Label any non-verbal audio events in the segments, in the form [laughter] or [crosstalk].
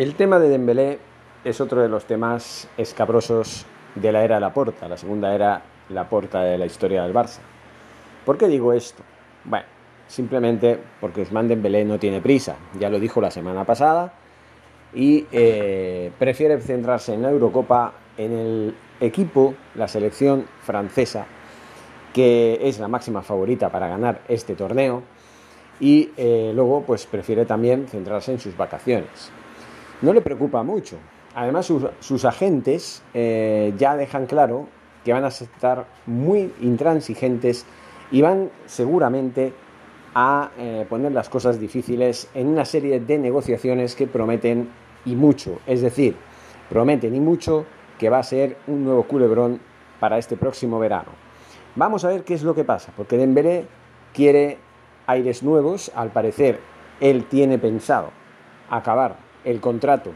El tema de Dembélé es otro de los temas escabrosos de la era Laporta, la segunda era Laporta de la historia del Barça. ¿Por qué digo esto? Bueno, simplemente porque Ousmane Dembélé no tiene prisa, ya lo dijo la semana pasada, y eh, prefiere centrarse en la Eurocopa, en el equipo, la selección francesa, que es la máxima favorita para ganar este torneo, y eh, luego pues prefiere también centrarse en sus vacaciones no le preocupa mucho. Además, sus, agentes eh, ya dejan claro que van a estar muy intransigentes y van seguramente a eh, poner las cosas difíciles en una serie de negociaciones que prometen y mucho. Es decir, prometen y mucho que va a ser un nuevo culebrón para este próximo verano. Vamos a ver qué es lo que pasa, porque Dembélé quiere aires nuevos, al parecer él tiene pensado acabar el contrato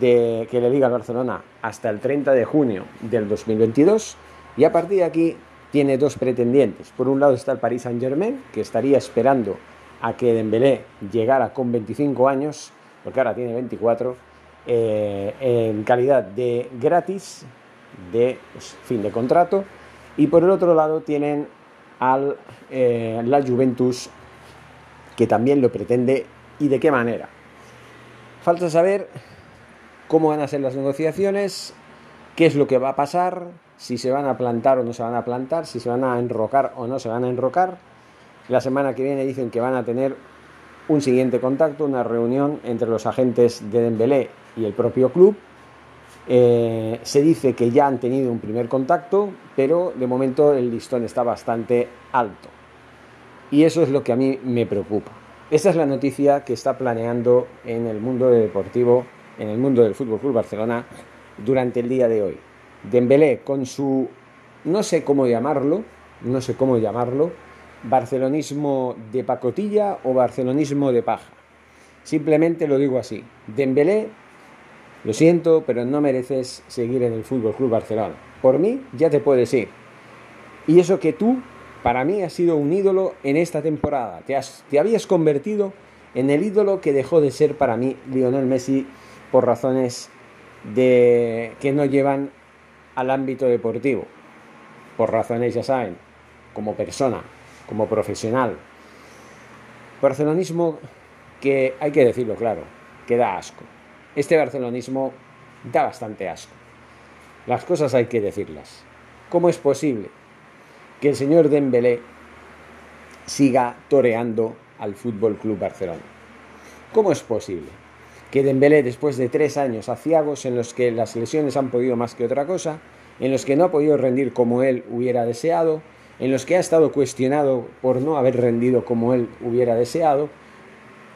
de, que le diga al Barcelona hasta el 30 de junio del 2022 y a partir de aquí tiene dos pretendientes. Por un lado está el Paris Saint-Germain, que estaría esperando a que Dembélé llegara con 25 años, porque ahora tiene 24, eh, en calidad de gratis, de pues, fin de contrato. Y por el otro lado tienen al eh, la Juventus, que también lo pretende y de qué manera. Falta saber cómo van a ser las negociaciones, qué es lo que va a pasar, si se van a plantar o no se van a plantar, si se van a enrocar o no se van a enrocar. La semana que viene dicen que van a tener un siguiente contacto, una reunión entre los agentes de Dembélé y el propio club. Eh, se dice que ya han tenido un primer contacto, pero de momento el listón está bastante alto. Y eso es lo que a mí me preocupa. Esta es la noticia que está planeando en el mundo deportivo, en el mundo del Fútbol Club Barcelona durante el día de hoy. Dembélé con su no sé cómo llamarlo, no sé cómo llamarlo, barcelonismo de pacotilla o barcelonismo de paja. Simplemente lo digo así. Dembélé, lo siento, pero no mereces seguir en el Fútbol Club Barcelona. Por mí ya te puedes ir. Y eso que tú para mí has sido un ídolo en esta temporada. Te, habías convertido en el ídolo que dejó de ser para mí Lionel Messi por razones que no llevan al ámbito deportivo. Por razones, ya saben, como persona, como profesional. Barcelonismo que hay que decirlo claro, que da asco. Este barcelonismo da bastante asco. Las cosas hay que decirlas. ¿Cómo es posible que el señor Dembélé siga toreando al Fútbol Club Barcelona. ¿Cómo es posible que Dembélé, después de tres años aciagos en los que las lesiones han podido más que otra cosa, en los que no ha podido rendir como él hubiera deseado, en los que ha estado cuestionado por no haber rendido como él hubiera deseado,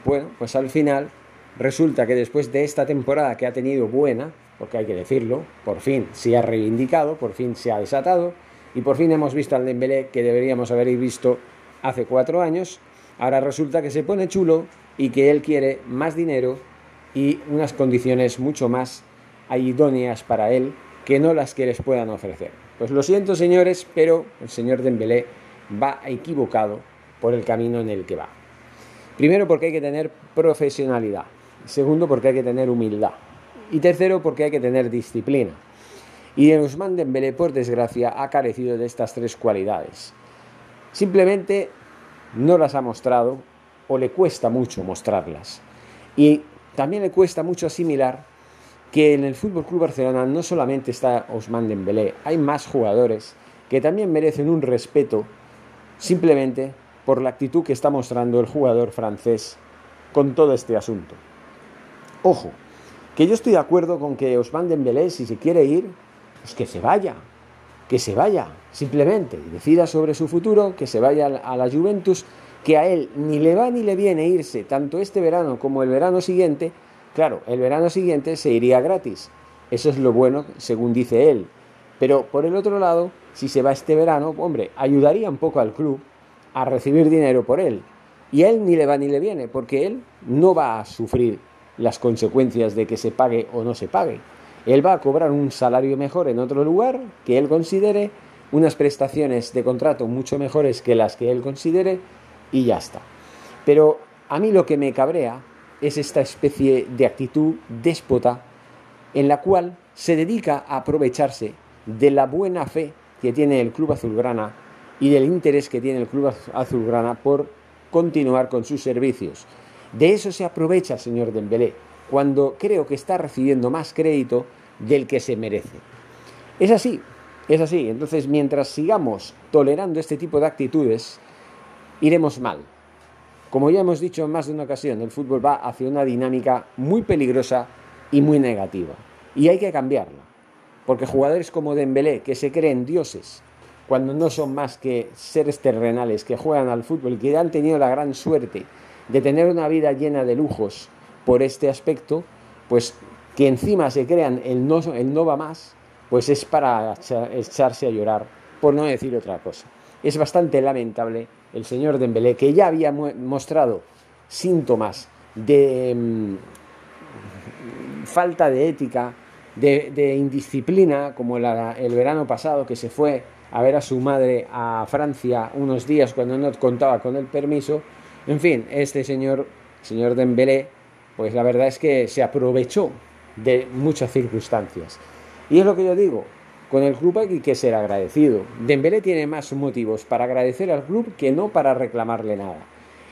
bueno, pues al final resulta que después de esta temporada que ha tenido buena, porque hay que decirlo, por fin se ha reivindicado, por fin se ha desatado, y por fin hemos visto al Dembélé que deberíamos haber visto hace cuatro años. Ahora resulta que se pone chulo y que él quiere más dinero y unas condiciones mucho más idóneas para él que no las que les puedan ofrecer. Pues lo siento señores, pero el señor Dembélé va equivocado por el camino en el que va. Primero porque hay que tener profesionalidad. Segundo porque hay que tener humildad. Y tercero porque hay que tener disciplina. Y Ousmane Dembélé, por desgracia, ha carecido de estas tres cualidades. Simplemente no las ha mostrado o le cuesta mucho mostrarlas. Y también le cuesta mucho asimilar que en el Fútbol Club Barcelona no solamente está Ousmane Dembélé, hay más jugadores que también merecen un respeto simplemente por la actitud que está mostrando el jugador francés con todo este asunto. Ojo, que yo estoy de acuerdo con que Ousmane Dembélé si se quiere ir pues que se vaya, que se vaya, simplemente, decida sobre su futuro, que se vaya a la Juventus, que a él ni le va ni le viene irse, tanto este verano como el verano siguiente, claro, el verano siguiente se iría gratis, eso es lo bueno, según dice él, pero por el otro lado, si se va este verano, hombre, ayudaría un poco al club a recibir dinero por él, y a él ni le va ni le viene, porque él no va a sufrir las consecuencias de que se pague o no se pague. Él va a cobrar un salario mejor en otro lugar que él considere, unas prestaciones de contrato mucho mejores que las que él considere y ya está. Pero a mí lo que me cabrea es esta especie de actitud déspota en la cual se dedica a aprovecharse de la buena fe que tiene el club azulgrana y del interés que tiene el club azulgrana por continuar con sus servicios. De eso se aprovecha señor Dembélé, cuando creo que está recibiendo más crédito del que se merece. Es así, es así. Entonces, mientras sigamos tolerando este tipo de actitudes, iremos mal. Como ya hemos dicho en más de una ocasión, el fútbol va hacia una dinámica muy peligrosa y muy negativa. Y hay que cambiarla. Porque jugadores como Dembélé, que se creen dioses, cuando no son más que seres terrenales que juegan al fútbol que han tenido la gran suerte de tener una vida llena de lujos por este aspecto, pues que encima se crean el no, el no va más, pues es para echarse a llorar, por no decir otra cosa. Es bastante lamentable el señor Dembélé, que ya había mostrado síntomas de mm, falta de ética, de, indisciplina, como el verano pasado, que se fue a ver a su madre a Francia unos días cuando no contaba con el permiso. En fin, este señor, señor Dembélé, pues la verdad es que se aprovechó de muchas circunstancias. Y es lo que yo digo, con el club hay que ser agradecido. Dembélé tiene más motivos para agradecer al club que no para reclamarle nada.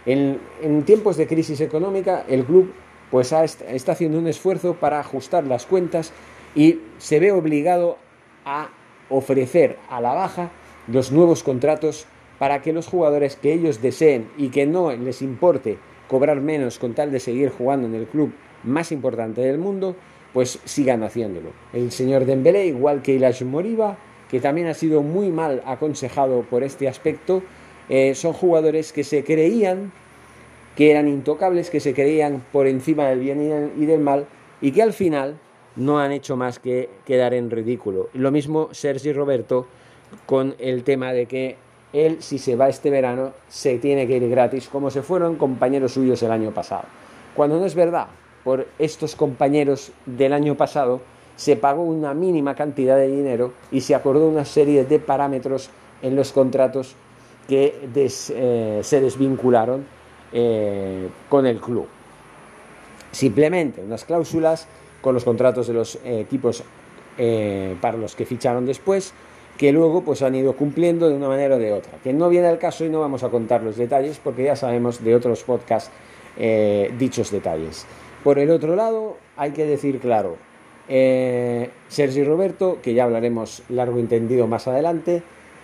En, tiempos de crisis económica, el club pues está haciendo un esfuerzo para ajustar las cuentas y se ve obligado a ofrecer a la baja los nuevos contratos para que los jugadores que ellos deseen y que no les importe cobrar menos con tal de seguir jugando en el club más importante del mundo, pues sigan haciéndolo. El señor Dembélé, igual que Ilash Moriba, que también ha sido muy mal aconsejado por este aspecto, eh, son jugadores que se creían que eran intocables, que se creían por encima del bien y del mal y que al final no han hecho más que quedar en ridículo. Lo mismo Sergi Roberto con el tema de que él, si se va este verano, se tiene que ir gratis, como se fueron compañeros suyos el año pasado. Cuando no es verdad, por estos compañeros del año pasado se pagó una mínima cantidad de dinero y se acordó una serie de parámetros en los contratos que eh, se desvincularon eh, con el club. Simplemente unas cláusulas con los contratos de los eh, equipos para los que ficharon después, que luego pues han ido cumpliendo de una manera o de otra. Que no viene al caso y no vamos a contar los detalles porque ya sabemos de otros podcasts eh, dichos detalles. Por el otro lado, hay que decir claro, Sergio Roberto, que ya hablaremos largo entendido más adelante,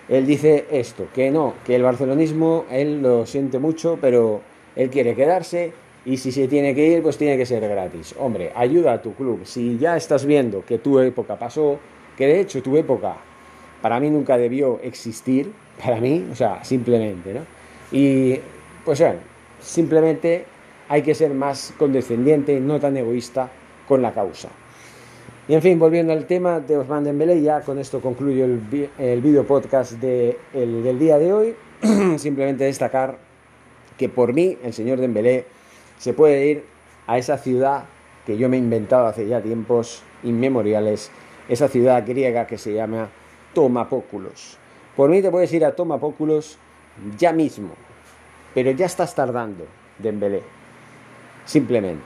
él dice esto, que no, que el barcelonismo, él lo siente mucho, pero él quiere quedarse y si se tiene que ir, pues tiene que ser gratis. Hombre, ayuda a tu club. Si ya estás viendo que tu época pasó, que de hecho tu época para mí nunca debió existir, para mí, o sea, simplemente, ¿no? Y pues bueno, simplemente hay que ser más condescendiente, no tan egoísta con la causa. Y en fin, volviendo al tema de Osman Dembélé, ya con esto concluyo el, el video podcast de, del día de hoy. [clears throat] simplemente destacar que por mí el señor Dembélé se puede ir a esa ciudad que yo me he inventado hace ya tiempos inmemoriales, esa ciudad griega que se llama Tomapóculos. Por mí te puedes ir a Tomapóculos ya mismo, pero ya estás tardando, Dembélé. Simplemente.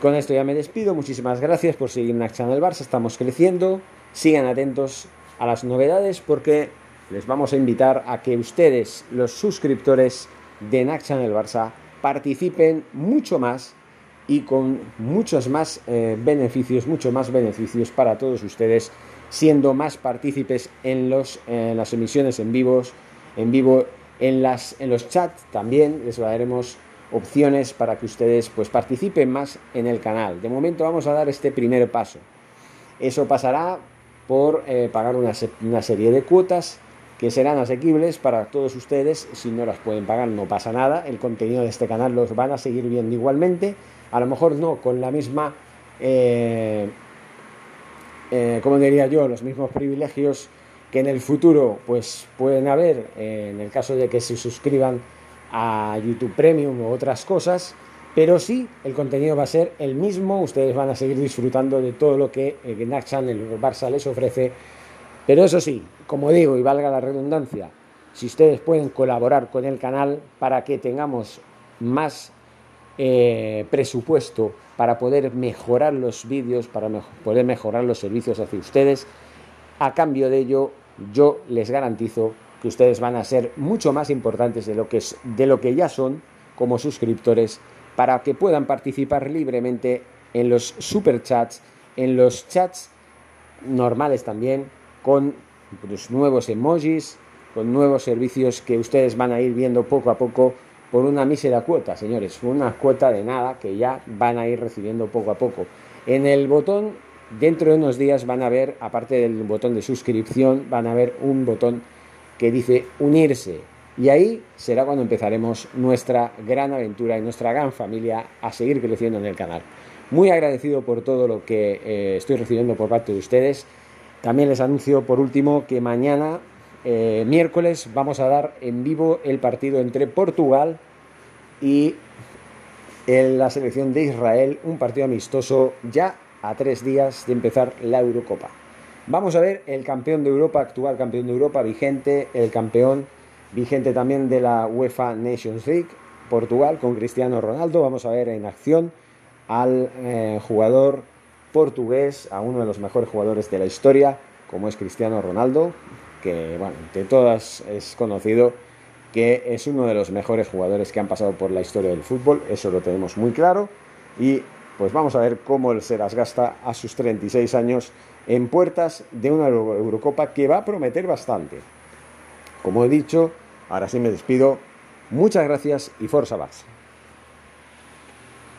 Con esto ya me despido. Muchísimas gracias por seguir en Barça. Estamos creciendo. Sigan atentos a las novedades porque les vamos a invitar a que ustedes, los suscriptores de NAC Channel Barça, participen mucho más y con muchos más eh, beneficios, mucho más beneficios para todos ustedes, siendo más partícipes en, los, en las emisiones en vivos, en vivo, en, las, en los chats también les daremos opciones para que ustedes pues participen más en el canal. De momento vamos a dar este primer paso. Eso pasará por eh, pagar una, una serie de cuotas que serán asequibles para todos ustedes. Si no las pueden pagar, no pasa nada. El contenido de este canal los van a seguir viendo igualmente. A lo mejor no con la misma, eh, eh, como diría yo, los mismos privilegios que en el futuro pues pueden haber eh, en el caso de que se suscriban a YouTube Premium o otras cosas. Pero sí, el contenido va a ser el mismo. Ustedes van a seguir disfrutando de todo lo que eh, Naxan, el Barça, les ofrece pero eso sí, como digo, y valga la redundancia, si ustedes pueden colaborar con el canal para que tengamos más eh, presupuesto para poder mejorar los vídeos, para poder mejorar los servicios hacia ustedes. A cambio de ello, yo les garantizo que ustedes van a ser mucho más importantes de lo que, es, de lo que ya son como suscriptores para que puedan participar libremente en los superchats, en los chats normales también, con los nuevos emojis, con nuevos servicios que ustedes van a ir viendo poco a poco por una mísera cuota, señores, una cuota de nada que ya van a ir recibiendo poco a poco. En el botón, dentro de unos días van a ver, aparte del botón de suscripción, van a ver un botón que dice unirse. Y ahí será cuando empezaremos nuestra gran aventura y nuestra gran familia a seguir creciendo en el canal. Muy agradecido por todo lo que eh, estoy recibiendo por parte de ustedes. También les anuncio por último que mañana eh, miércoles vamos a dar en vivo el partido entre Portugal y la selección de Israel, un partido amistoso ya a tres días de empezar la Eurocopa. Vamos a ver el campeón de Europa, actual campeón de Europa, vigente, el campeón vigente también de la UEFA Nations League, Portugal con Cristiano Ronaldo. Vamos a ver en acción al eh, jugador portugués, a uno de los mejores jugadores de la historia, como es Cristiano Ronaldo, que, bueno, de todas es conocido que es uno de los mejores jugadores que han pasado por la historia del fútbol, eso lo tenemos muy claro, y pues vamos a ver cómo él se las gasta a sus 36 años en puertas de una Eurocopa que va a prometer bastante. Como he dicho, ahora sí me despido, muchas gracias y Forza Barça.